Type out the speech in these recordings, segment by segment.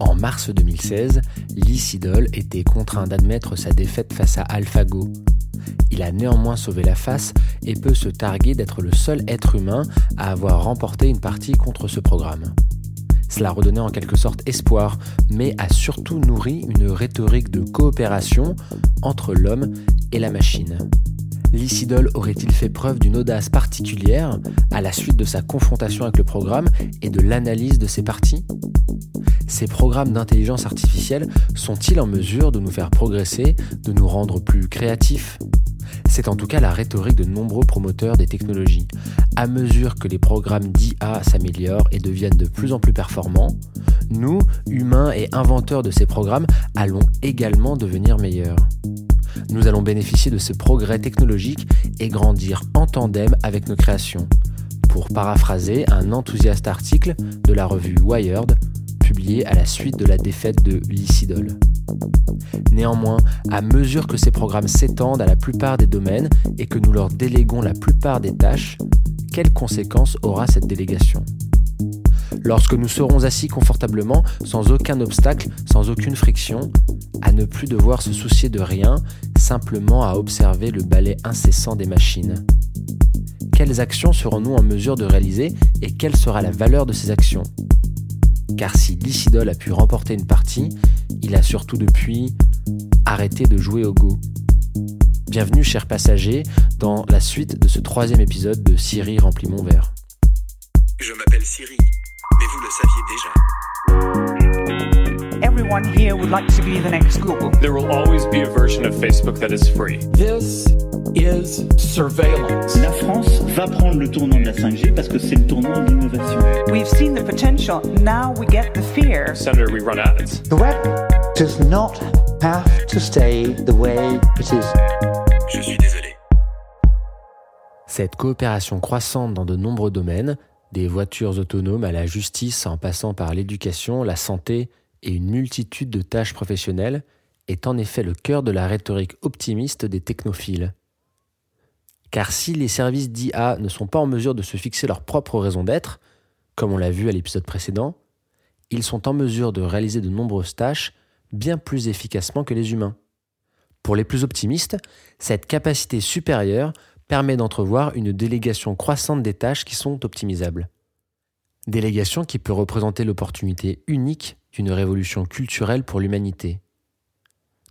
En mars 2016, Lee était contraint d'admettre sa défaite face à AlphaGo. Il a néanmoins sauvé la face et peut se targuer d'être le seul être humain à avoir remporté une partie contre ce programme. Cela redonnait en quelque sorte espoir, mais a surtout nourri une rhétorique de coopération entre l'homme et la machine. Lysidol aurait-il fait preuve d'une audace particulière à la suite de sa confrontation avec le programme et de l'analyse de ses parties? Ces programmes d'intelligence artificielle sont-ils en mesure de nous faire progresser, de nous rendre plus créatifs? C'est en tout cas la rhétorique de nombreux promoteurs des technologies. À mesure que les programmes d'IA s'améliorent et deviennent de plus en plus performants, nous, humains et inventeurs de ces programmes, allons également devenir meilleurs. Nous allons bénéficier de ce progrès technologique et grandir en tandem avec nos créations. Pour paraphraser un enthousiaste article de la revue Wired, publié à la suite de la défaite de Lysidol. Néanmoins, à mesure que ces programmes s'étendent à la plupart des domaines et que nous leur déléguons la plupart des tâches, quelles conséquences aura cette délégation? Lorsque nous serons assis confortablement, sans aucun obstacle, sans aucune friction, à ne plus devoir se soucier de rien, simplement à observer le balai incessant des machines. Quelles actions serons-nous en mesure de réaliser et quelle sera la valeur de ces actions? Car si Lysidol a pu remporter une partie, il a surtout depuis arrêté de jouer au Go. Bienvenue chers passagers dans la suite de ce troisième épisode de Siri remplit mon verre. Je m'appelle Siri, mais vous le saviez déjà. Everyone here would like to be the next Google. There will always be a version of Facebook that is free. This is surveillance. La France va prendre le tournant de la 5G parce que c'est le tournant de l'innovation. We've seen the potential, now we get the fear. Senator, we run ads. The web does not have to stay the way it is. Je suis désolé. Cette coopération croissante dans de nombreux domaines, des voitures autonomes à la justice en passant par l'éducation, la santé et une multitude de tâches professionnelles, est en effet le cœur de la rhétorique optimiste des technophiles. Car si les services d'IA ne sont pas en mesure de se fixer leur propre raison d'être, comme on l'a vu à l'épisode précédent, ils sont en mesure de réaliser de nombreuses tâches bien plus efficacement que les humains. Pour les plus optimistes, cette capacité supérieure permet d'entrevoir une délégation croissante des tâches qui sont optimisables. Délégation qui peut représenter l'opportunité unique d'une révolution culturelle pour l'humanité,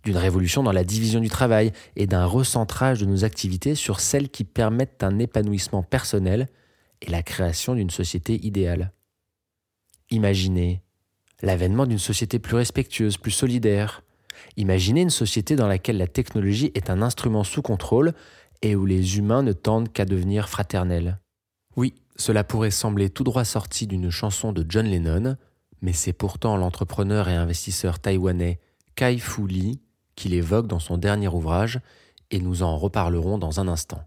d'une révolution dans la division du travail et d'un recentrage de nos activités sur celles qui permettent un épanouissement personnel et la création d'une société idéale. Imaginez l'avènement d'une société plus respectueuse, plus solidaire. Imaginez une société dans laquelle la technologie est un instrument sous contrôle et où les humains ne tendent qu'à devenir fraternels. Oui, cela pourrait sembler tout droit sorti d'une chanson de John Lennon, mais c'est pourtant l'entrepreneur et investisseur taïwanais Kai Fu Lee qui l'évoque dans son dernier ouvrage, et nous en reparlerons dans un instant.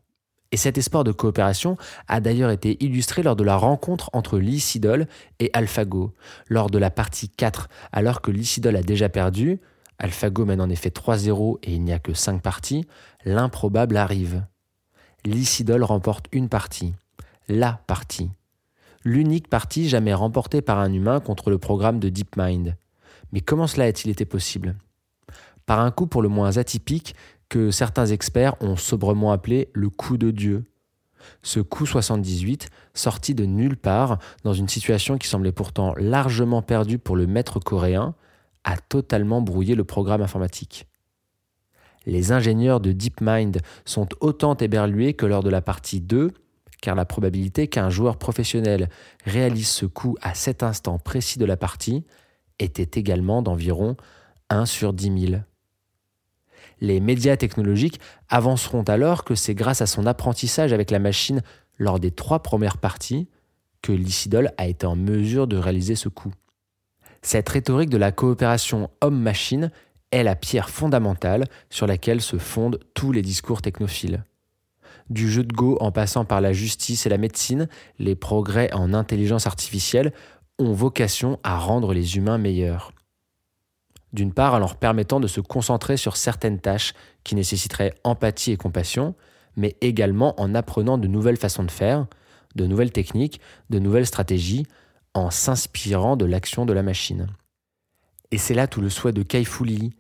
Et cet espoir de coopération a d'ailleurs été illustré lors de la rencontre entre Lee Sidol et AlphaGo. Lors de la partie 4, alors que Lee Sidol a déjà perdu, AlphaGo mène en effet 3-0 et il n'y a que 5 parties, l'improbable arrive. Lee Sidol remporte une partie. La partie. L'unique partie jamais remportée par un humain contre le programme de DeepMind. Mais comment cela a-t-il été possible? Par un coup pour le moins atypique que certains experts ont sobrement appelé le coup de Dieu. Ce coup 78, sorti de nulle part, dans une situation qui semblait pourtant largement perdue pour le maître coréen, a totalement brouillé le programme informatique. Les ingénieurs de DeepMind sont autant éberlués que lors de la partie 2, car la probabilité qu'un joueur professionnel réalise ce coup à cet instant précis de la partie était également d'environ 1 sur 10 000. Les médias technologiques avanceront alors que c'est grâce à son apprentissage avec la machine lors des trois premières parties que Lysidol a été en mesure de réaliser ce coup. Cette rhétorique de la coopération homme-machine est la pierre fondamentale sur laquelle se fondent tous les discours technophiles. Du jeu de Go en passant par la justice et la médecine, les progrès en intelligence artificielle ont vocation à rendre les humains meilleurs. D'une part, en leur permettant de se concentrer sur certaines tâches qui nécessiteraient empathie et compassion, mais également en apprenant de nouvelles façons de faire, de nouvelles techniques, de nouvelles stratégies, en s'inspirant de l'action de la machine. Et c'est là tout le souhait de Kai Fu Lee,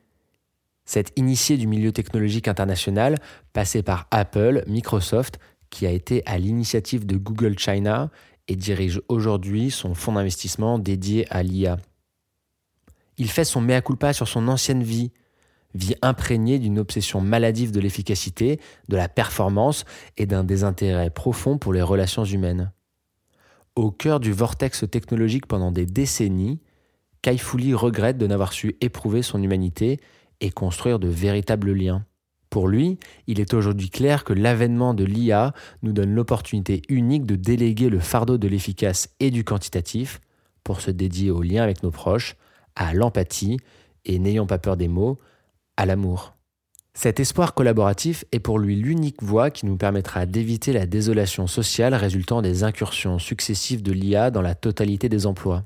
cet initié du milieu technologique international, passé par Apple, Microsoft, qui a été à l'initiative de Google China et dirige aujourd'hui son fonds d'investissement dédié à l'IA. Il fait son mea culpa sur son ancienne vie, vie imprégnée d'une obsession maladive de l'efficacité, de la performance et d'un désintérêt profond pour les relations humaines. Au cœur du vortex technologique pendant des décennies, Kai Fu Lee regrette de n'avoir su éprouver son humanité et construire de véritables liens. Pour lui, il est aujourd'hui clair que l'avènement de l'IA nous donne l'opportunité unique de déléguer le fardeau de l'efficace et du quantitatif pour se dédier aux liens avec nos proches, à l'empathie et, n'ayons pas peur des mots, à l'amour. Cet espoir collaboratif est pour lui l'unique voie qui nous permettra d'éviter la désolation sociale résultant des incursions successives de l'IA dans la totalité des emplois.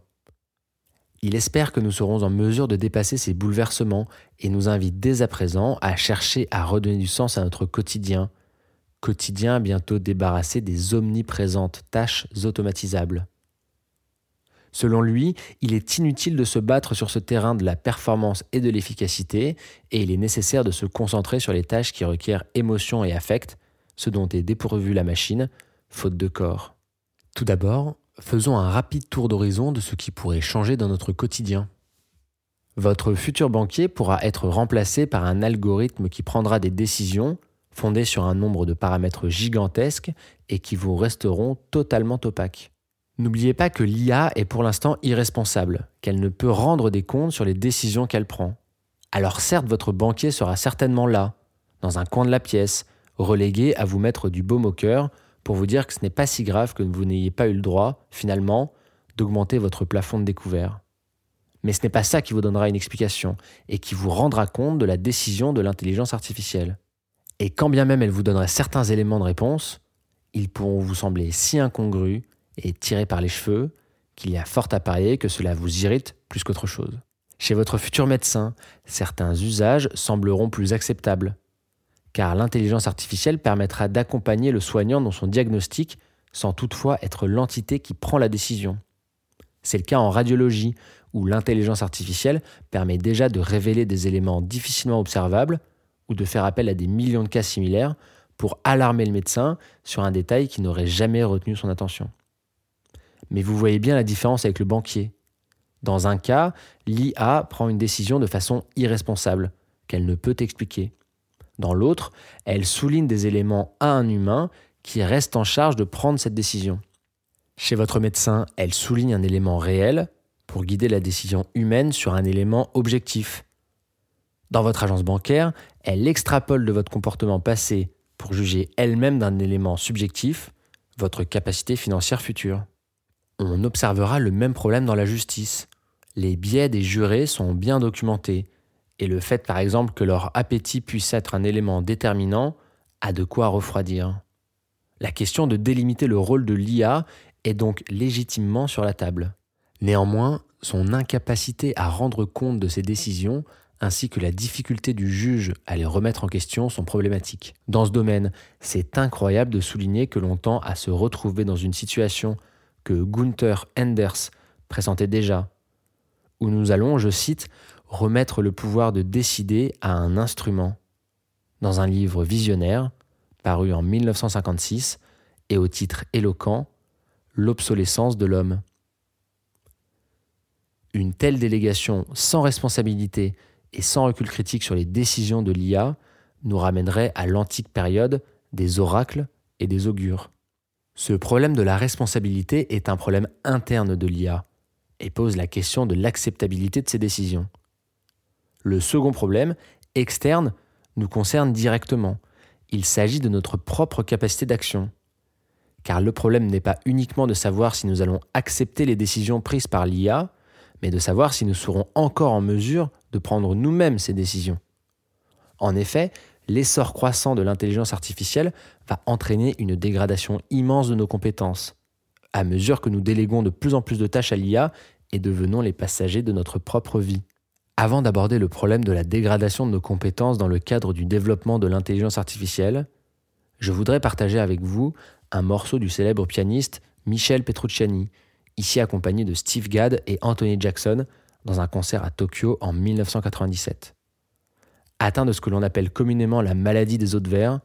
Il espère que nous serons en mesure de dépasser ces bouleversements et nous invite dès à présent à chercher à redonner du sens à notre quotidien, quotidien bientôt débarrassé des omniprésentes tâches automatisables. Selon lui, il est inutile de se battre sur ce terrain de la performance et de l'efficacité, et il est nécessaire de se concentrer sur les tâches qui requièrent émotion et affect, ce dont est dépourvue la machine, faute de corps. Tout d'abord, faisons un rapide tour d'horizon de ce qui pourrait changer dans notre quotidien. Votre futur banquier pourra être remplacé par un algorithme qui prendra des décisions fondées sur un nombre de paramètres gigantesques et qui vous resteront totalement opaques. N'oubliez pas que l'IA est pour l'instant irresponsable, qu'elle ne peut rendre des comptes sur les décisions qu'elle prend. Alors certes, votre banquier sera certainement là, dans un coin de la pièce, relégué à vous mettre du baume au cœur pour vous dire que ce n'est pas si grave que vous n'ayez pas eu le droit, finalement, d'augmenter votre plafond de découvert. Mais ce n'est pas ça qui vous donnera une explication et qui vous rendra compte de la décision de l'intelligence artificielle. Et quand bien même elle vous donnerait certains éléments de réponse, ils pourront vous sembler si incongrus et tiré par les cheveux qu'il y a fort à parier que cela vous irrite plus qu'autre chose. Chez votre futur médecin, certains usages sembleront plus acceptables, car l'intelligence artificielle permettra d'accompagner le soignant dans son diagnostic sans toutefois être l'entité qui prend la décision. C'est le cas en radiologie, où l'intelligence artificielle permet déjà de révéler des éléments difficilement observables ou de faire appel à des millions de cas similaires pour alarmer le médecin sur un détail qui n'aurait jamais retenu son attention. Mais vous voyez bien la différence avec le banquier. Dans un cas, l'IA prend une décision de façon irresponsable, qu'elle ne peut expliquer. Dans l'autre, elle souligne des éléments à un humain qui reste en charge de prendre cette décision. Chez votre médecin, elle souligne un élément réel pour guider la décision humaine sur un élément objectif. Dans votre agence bancaire, elle extrapole de votre comportement passé pour juger elle-même d'un élément subjectif, votre capacité financière future on observera le même problème dans la justice. Les biais des jurés sont bien documentés, et le fait par exemple que leur appétit puisse être un élément déterminant a de quoi refroidir. La question de délimiter le rôle de l'IA est donc légitimement sur la table. Néanmoins, son incapacité à rendre compte de ses décisions ainsi que la difficulté du juge à les remettre en question sont problématiques. Dans ce domaine, c'est incroyable de souligner que l'on tend à se retrouver dans une situation que Gunther Enders présentait déjà, où nous allons, je cite, remettre le pouvoir de décider à un instrument, dans un livre visionnaire, paru en 1956, et au titre éloquent, L'obsolescence de l'homme. Une telle délégation sans responsabilité et sans recul critique sur les décisions de l'IA nous ramènerait à l'antique période des oracles et des augures. Ce problème de la responsabilité est un problème interne de l'IA et pose la question de l'acceptabilité de ses décisions. Le second problème, externe, nous concerne directement. Il s'agit de notre propre capacité d'action. Car le problème n'est pas uniquement de savoir si nous allons accepter les décisions prises par l'IA, mais de savoir si nous serons encore en mesure de prendre nous-mêmes ces décisions. En effet, l'essor croissant de l'intelligence artificielle va entraîner une dégradation immense de nos compétences, à mesure que nous déléguons de plus en plus de tâches à l'IA et devenons les passagers de notre propre vie. Avant d'aborder le problème de la dégradation de nos compétences dans le cadre du développement de l'intelligence artificielle, je voudrais partager avec vous un morceau du célèbre pianiste Michel Petrucciani, ici accompagné de Steve Gadd et Anthony Jackson dans un concert à Tokyo en 1997. Atteint de ce que l'on appelle communément la maladie des autres vers,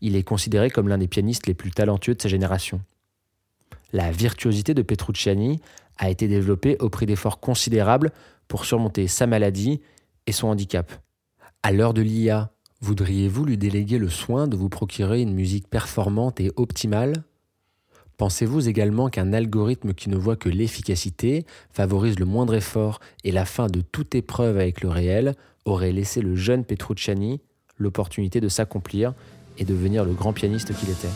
il est considéré comme l'un des pianistes les plus talentueux de sa génération. La virtuosité de Petrucciani a été développée au prix d'efforts considérables pour surmonter sa maladie et son handicap. À l'heure de l'IA, voudriez-vous lui déléguer le soin de vous procurer une musique performante et optimale? Pensez-vous également qu'un algorithme qui ne voit que l'efficacité, favorise le moindre effort et la fin de toute épreuve avec le réel? Aurait laissé le jeune Petrucciani l'opportunité de s'accomplir et devenir le grand pianiste qu'il était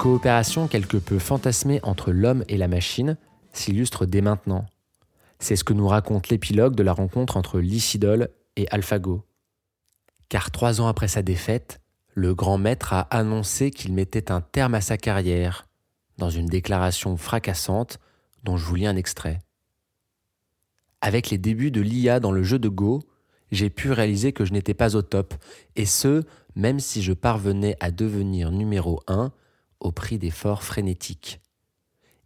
coopération quelque peu fantasmée entre l'homme et la machine s'illustre dès maintenant. C'est ce que nous raconte l'épilogue de la rencontre entre Lycidol et AlphaGo. Car trois ans après sa défaite, le grand maître a annoncé qu'il mettait un terme à sa carrière, dans une déclaration fracassante dont je vous lis un extrait. Avec les débuts de l'IA dans le jeu de Go, j'ai pu réaliser que je n'étais pas au top, et ce, même si je parvenais à devenir numéro 1 au prix d'efforts frénétiques.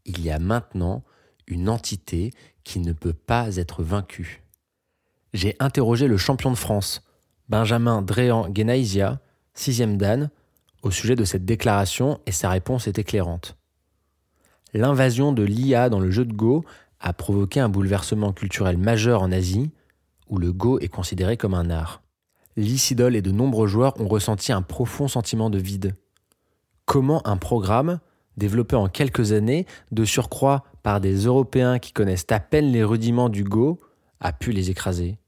Il y a maintenant une entité qui ne peut pas être vaincue. J'ai interrogé le champion de France, Benjamin Dréan Genaisia, sixième Dan, au sujet de cette déclaration et sa réponse est éclairante. L'invasion de l'IA dans le jeu de Go a provoqué un bouleversement culturel majeur en Asie, où le Go est considéré comme un art. L'Icidol et de nombreux joueurs ont ressenti un profond sentiment de vide comment un programme développé en quelques années, de surcroît par des Européens qui connaissent à peine les rudiments du Go, a pu les écraser?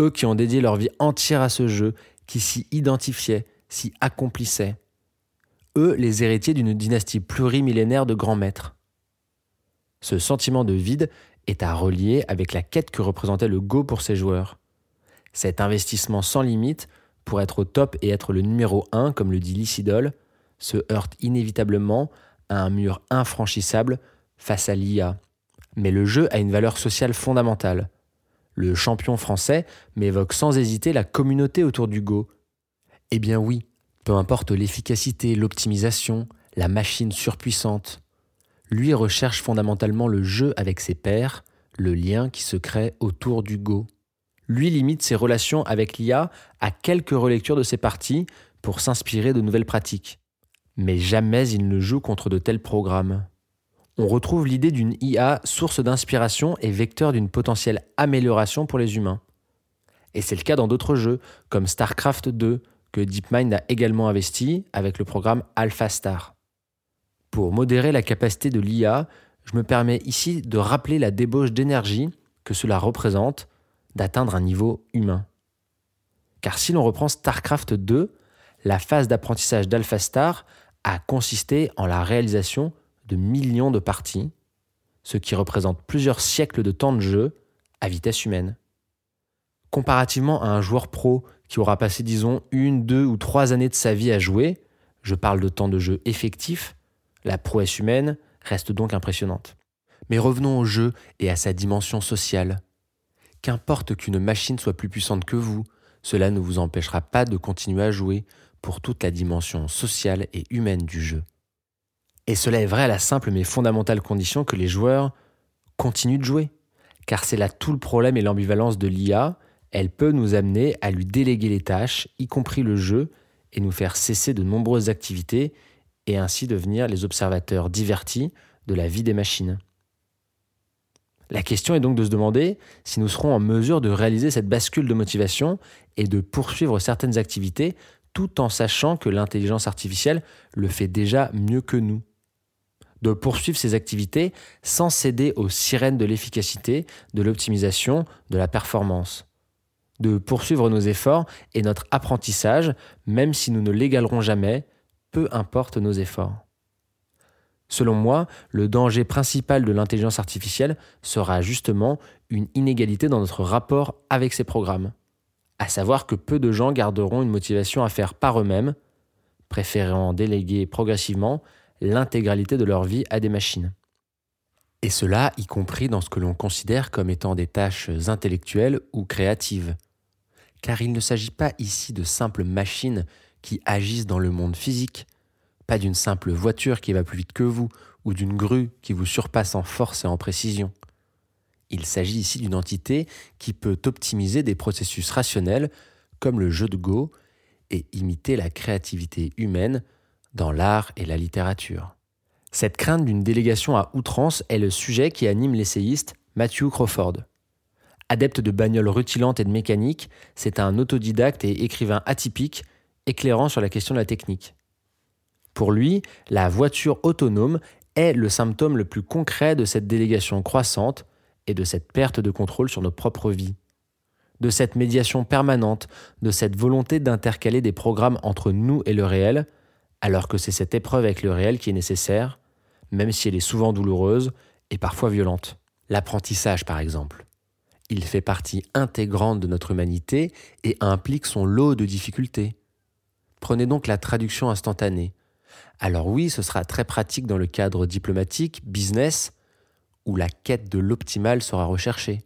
Eux qui ont dédié leur vie entière à ce jeu, qui s'y identifiaient, s'y accomplissaient. Eux les héritiers d'une dynastie plurimillénaire de grands maîtres. Ce sentiment de vide est à relier avec la quête que représentait le Go pour ses joueurs. Cet investissement sans limite pour être au top et être le numéro un, comme le dit Lycidol, se heurte inévitablement à un mur infranchissable face à l'IA. Mais le jeu a une valeur sociale fondamentale. Le champion français m'évoque sans hésiter la communauté autour du Go. Eh bien oui, peu importe l'efficacité, l'optimisation, la machine surpuissante. Lui recherche fondamentalement le jeu avec ses pairs, le lien qui se crée autour du Go. Lui limite ses relations avec l'IA à quelques relectures de ses parties pour s'inspirer de nouvelles pratiques mais jamais il ne joue contre de tels programmes. On retrouve l'idée d'une IA source d'inspiration et vecteur d'une potentielle amélioration pour les humains. Et c'est le cas dans d'autres jeux, comme StarCraft 2, que DeepMind a également investi avec le programme AlphaStar. Pour modérer la capacité de l'IA, je me permets ici de rappeler la débauche d'énergie que cela représente d'atteindre un niveau humain. Car si l'on reprend StarCraft 2, la phase d'apprentissage d'AlphaStar a consisté en la réalisation de millions de parties, ce qui représente plusieurs siècles de temps de jeu à vitesse humaine. Comparativement à un joueur pro qui aura passé, disons, une, deux ou trois années de sa vie à jouer, je parle de temps de jeu effectif, la prouesse humaine reste donc impressionnante. Mais revenons au jeu et à sa dimension sociale. Qu'importe qu'une machine soit plus puissante que vous, cela ne vous empêchera pas de continuer à jouer pour toute la dimension sociale et humaine du jeu. Et cela est vrai à la simple mais fondamentale condition que les joueurs continuent de jouer. Car c'est là tout le problème et l'ambivalence de l'IA, elle peut nous amener à lui déléguer les tâches, y compris le jeu, et nous faire cesser de nombreuses activités, et ainsi devenir les observateurs divertis de la vie des machines. La question est donc de se demander si nous serons en mesure de réaliser cette bascule de motivation et de poursuivre certaines activités tout en sachant que l'intelligence artificielle le fait déjà mieux que nous. De poursuivre ces activités sans céder aux sirènes de l'efficacité, de l'optimisation, de la performance. De poursuivre nos efforts et notre apprentissage, même si nous ne l'égalerons jamais, peu importe nos efforts. Selon moi, le danger principal de l'intelligence artificielle sera justement une inégalité dans notre rapport avec ces programmes. À savoir que peu de gens garderont une motivation à faire par eux-mêmes, préférant déléguer progressivement l'intégralité de leur vie à des machines. Et cela y compris dans ce que l'on considère comme étant des tâches intellectuelles ou créatives. Car il ne s'agit pas ici de simples machines qui agissent dans le monde physique, pas d'une simple voiture qui va plus vite que vous ou d'une grue qui vous surpasse en force et en précision. Il s'agit ici d'une entité qui peut optimiser des processus rationnels comme le jeu de Go et imiter la créativité humaine dans l'art et la littérature. Cette crainte d'une délégation à outrance est le sujet qui anime l'essayiste Matthew Crawford. Adepte de bagnoles rutilantes et de mécanique, c'est un autodidacte et écrivain atypique, éclairant sur la question de la technique. Pour lui, la voiture autonome est le symptôme le plus concret de cette délégation croissante et de cette perte de contrôle sur nos propres vies. De cette médiation permanente, de cette volonté d'intercaler des programmes entre nous et le réel, alors que c'est cette épreuve avec le réel qui est nécessaire, même si elle est souvent douloureuse et parfois violente. L'apprentissage, par exemple. Il fait partie intégrante de notre humanité et implique son lot de difficultés. Prenez donc la traduction instantanée. Alors oui, ce sera très pratique dans le cadre diplomatique, business, où la quête de l'optimal sera recherchée.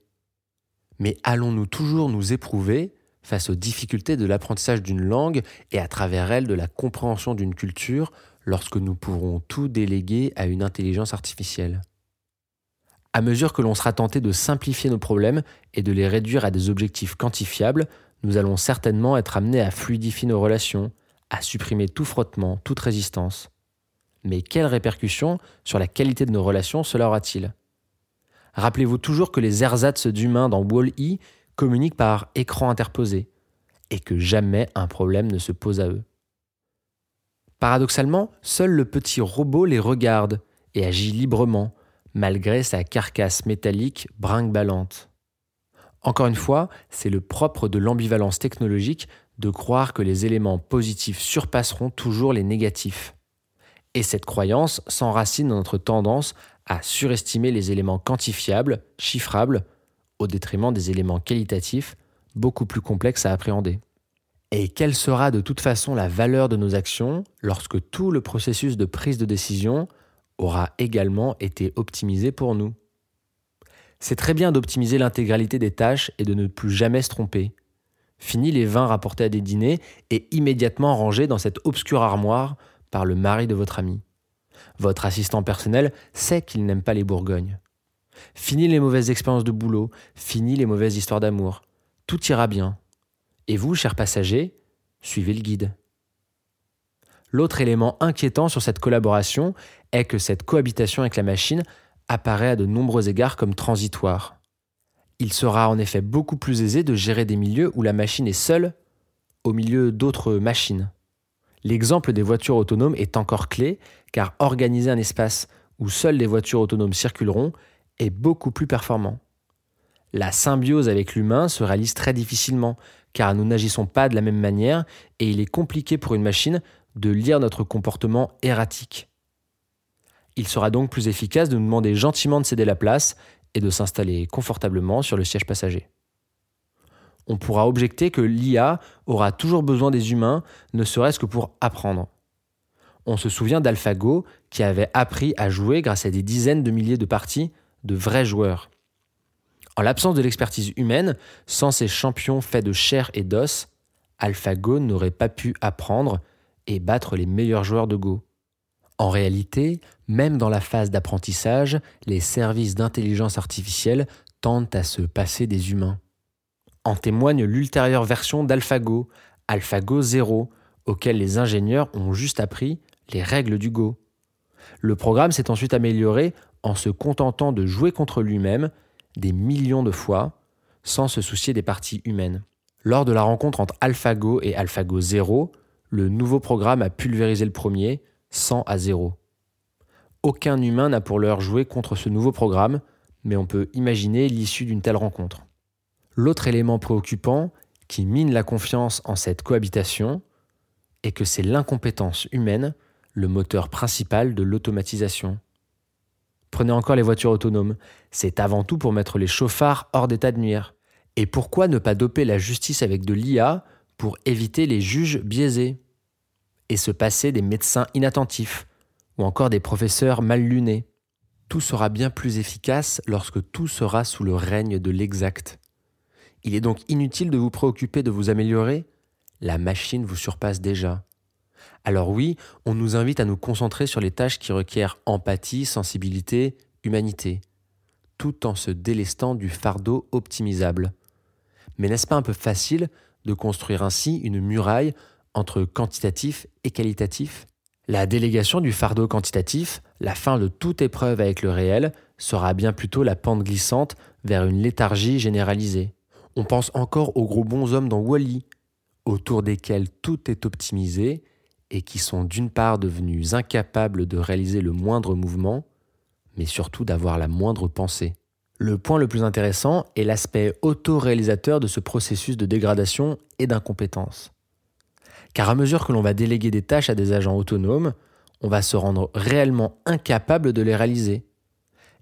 Mais allons-nous toujours nous éprouver face aux difficultés de l'apprentissage d'une langue et à travers elle de la compréhension d'une culture lorsque nous pourrons tout déléguer à une intelligence artificielle? À mesure que l'on sera tenté de simplifier nos problèmes et de les réduire à des objectifs quantifiables, nous allons certainement être amenés à fluidifier nos relations, à supprimer tout frottement, toute résistance. Mais quelles répercussions sur la qualité de nos relations cela aura-t-il? Rappelez-vous toujours que les ersatz d'humains dans Wall-E communiquent par écran interposé et que jamais un problème ne se pose à eux. Paradoxalement, seul le petit robot les regarde et agit librement, malgré sa carcasse métallique brinque-ballante. Encore une fois, c'est le propre de l'ambivalence technologique de croire que les éléments positifs surpasseront toujours les négatifs. Et cette croyance s'enracine dans notre tendance à surestimer les éléments quantifiables, chiffrables, au détriment des éléments qualitatifs, beaucoup plus complexes à appréhender. Et quelle sera de toute façon la valeur de nos actions lorsque tout le processus de prise de décision aura également été optimisé pour nous? C'est très bien d'optimiser l'intégralité des tâches et de ne plus jamais se tromper, Fini les vins rapportés à des dîners et immédiatement rangés dans cette obscure armoire par le mari de votre ami. Votre assistant personnel sait qu'il n'aime pas les Bourgognes. Fini les mauvaises expériences de boulot, fini les mauvaises histoires d'amour. Tout ira bien. Et vous, chers passagers, suivez le guide. L'autre élément inquiétant sur cette collaboration est que cette cohabitation avec la machine apparaît à de nombreux égards comme transitoire. Il sera en effet beaucoup plus aisé de gérer des milieux où la machine est seule au milieu d'autres machines. L'exemple des voitures autonomes est encore clé car organiser un espace où seules les voitures autonomes circuleront est beaucoup plus performant. La symbiose avec l'humain se réalise très difficilement car nous n'agissons pas de la même manière et il est compliqué pour une machine de lire notre comportement erratique. Il sera donc plus efficace de nous demander gentiment de céder la place et de s'installer confortablement sur le siège passager. On pourra objecter que l'IA aura toujours besoin des humains, ne serait-ce que pour apprendre. On se souvient d'AlphaGo qui avait appris à jouer grâce à des dizaines de milliers de parties de vrais joueurs. En l'absence de l'expertise humaine, sans ces champions faits de chair et d'os, AlphaGo n'aurait pas pu apprendre et battre les meilleurs joueurs de Go. En réalité, même dans la phase d'apprentissage, les services d'intelligence artificielle tendent à se passer des humains. En témoigne l'ultérieure version d'AlphaGo, AlphaGo 0, auquel les ingénieurs ont juste appris les règles du Go. Le programme s'est ensuite amélioré en se contentant de jouer contre lui-même des millions de fois sans se soucier des parties humaines. Lors de la rencontre entre AlphaGo et AlphaGo 0, le nouveau programme a pulvérisé le premier, 100 à 0. Aucun humain n'a pour l'heure joué contre ce nouveau programme, mais on peut imaginer l'issue d'une telle rencontre. L'autre élément préoccupant qui mine la confiance en cette cohabitation est que c'est l'incompétence humaine le moteur principal de l'automatisation. Prenez encore les voitures autonomes, c'est avant tout pour mettre les chauffards hors d'état de nuire. Et pourquoi ne pas doper la justice avec de l'IA pour éviter les juges biaisés? Et se passer des médecins inattentifs ou encore des professeurs mal lunés Tout sera bien plus efficace lorsque tout sera sous le règne de l'exact. Il est donc inutile de vous préoccuper de vous améliorer, la machine vous surpasse déjà. Alors oui, on nous invite à nous concentrer sur les tâches qui requièrent empathie, sensibilité, humanité, tout en se délestant du fardeau optimisable. Mais n'est-ce pas un peu facile de construire ainsi une muraille entre quantitatif et qualitatif La délégation du fardeau quantitatif, la fin de toute épreuve avec le réel, sera bien plutôt la pente glissante vers une léthargie généralisée. On pense encore aux gros bons hommes dans Wally, autour desquels tout est optimisé et qui sont d'une part devenus incapables de réaliser le moindre mouvement, mais surtout d'avoir la moindre pensée. Le point le plus intéressant est l'aspect autoréalisateur de ce processus de dégradation et d'incompétence. Car à mesure que l'on va déléguer des tâches à des agents autonomes, on va se rendre réellement incapable de les réaliser.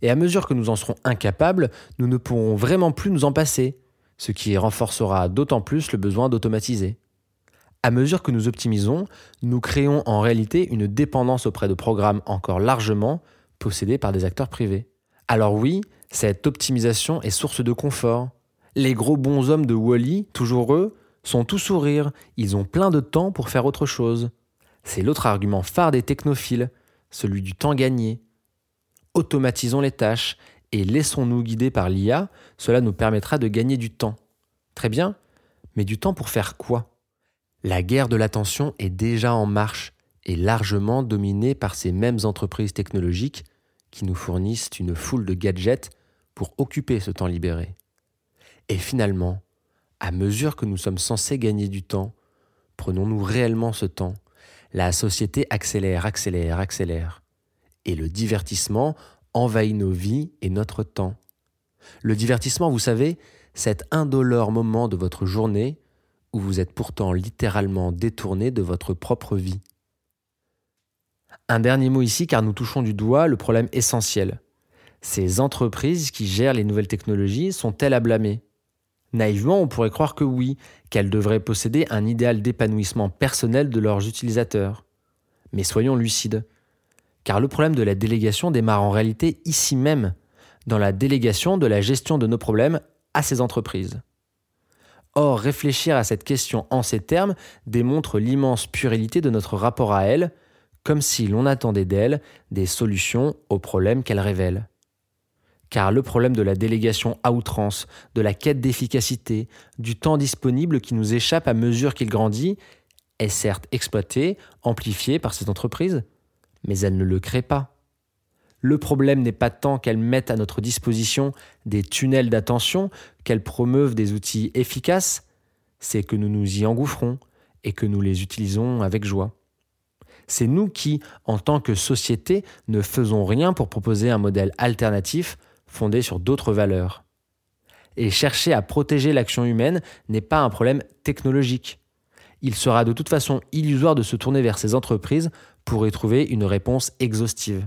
Et à mesure que nous en serons incapables, nous ne pourrons vraiment plus nous en passer, ce qui renforcera d'autant plus le besoin d'automatiser. À mesure que nous optimisons, nous créons en réalité une dépendance auprès de programmes encore largement possédés par des acteurs privés. Alors oui, cette optimisation est source de confort. Les gros bons hommes de Wally, toujours eux, sont tout sourire, ils ont plein de temps pour faire autre chose. C'est l'autre argument phare des technophiles, celui du temps gagné. Automatisons les tâches et laissons-nous guider par l'IA, cela nous permettra de gagner du temps. Très bien, mais du temps pour faire quoi? La guerre de l'attention est déjà en marche et largement dominée par ces mêmes entreprises technologiques qui nous fournissent une foule de gadgets pour occuper ce temps libéré. Et finalement, à mesure que nous sommes censés gagner du temps, prenons-nous réellement ce temps La société accélère, accélère, accélère. Et le divertissement envahit nos vies et notre temps. Le divertissement, vous savez, cet indolore moment de votre journée où vous êtes pourtant littéralement détourné de votre propre vie. Un dernier mot ici car nous touchons du doigt le problème essentiel. Ces entreprises qui gèrent les nouvelles technologies sont-elles à blâmer? Naïvement, on pourrait croire que oui, qu'elles devraient posséder un idéal d'épanouissement personnel de leurs utilisateurs. Mais soyons lucides, car le problème de la délégation démarre en réalité ici même, dans la délégation de la gestion de nos problèmes à ces entreprises. Or, réfléchir à cette question en ces termes démontre l'immense puérilité de notre rapport à elle, comme si l'on attendait d'elle des solutions aux problèmes qu'elle révèle. Car le problème de la délégation à outrance, de la quête d'efficacité, du temps disponible qui nous échappe à mesure qu'il grandit, est certes exploité, amplifié par cette entreprise, mais elle ne le crée pas. Le problème n'est pas tant qu'elles mettent à notre disposition des tunnels d'attention, qu'elles promeuvent des outils efficaces, c'est que nous nous y engouffrons et que nous les utilisons avec joie. C'est nous qui, en tant que société, ne faisons rien pour proposer un modèle alternatif fondé sur d'autres valeurs. Et chercher à protéger l'action humaine n'est pas un problème technologique. Il sera de toute façon illusoire de se tourner vers ces entreprises pour y trouver une réponse exhaustive.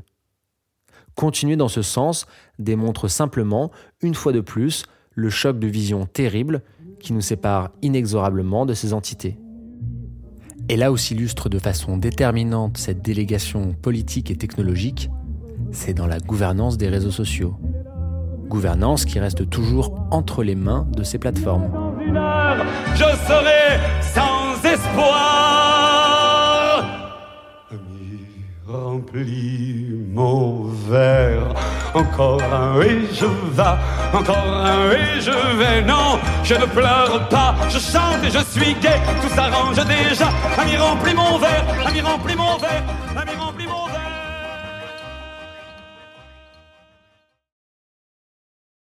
Continuer dans ce sens démontre simplement, une fois de plus, le choc de vision terrible qui nous séparent inexorablement de ces entités. Et là où s'illustre de façon déterminante cette délégation politique et technologique, c'est dans la gouvernance des réseaux sociaux. Gouvernance qui reste toujours entre les mains de ces plateformes. je serai sans espoir. Ami, remplis mon verre. Encore un et je vais, encore un et je vais. Non, je ne pleure pas, je chante et je suis gai. Tout s'arrange déjà. Ami, remplis mon verre, ami, remplis mon verre, ami, remplis mon verre.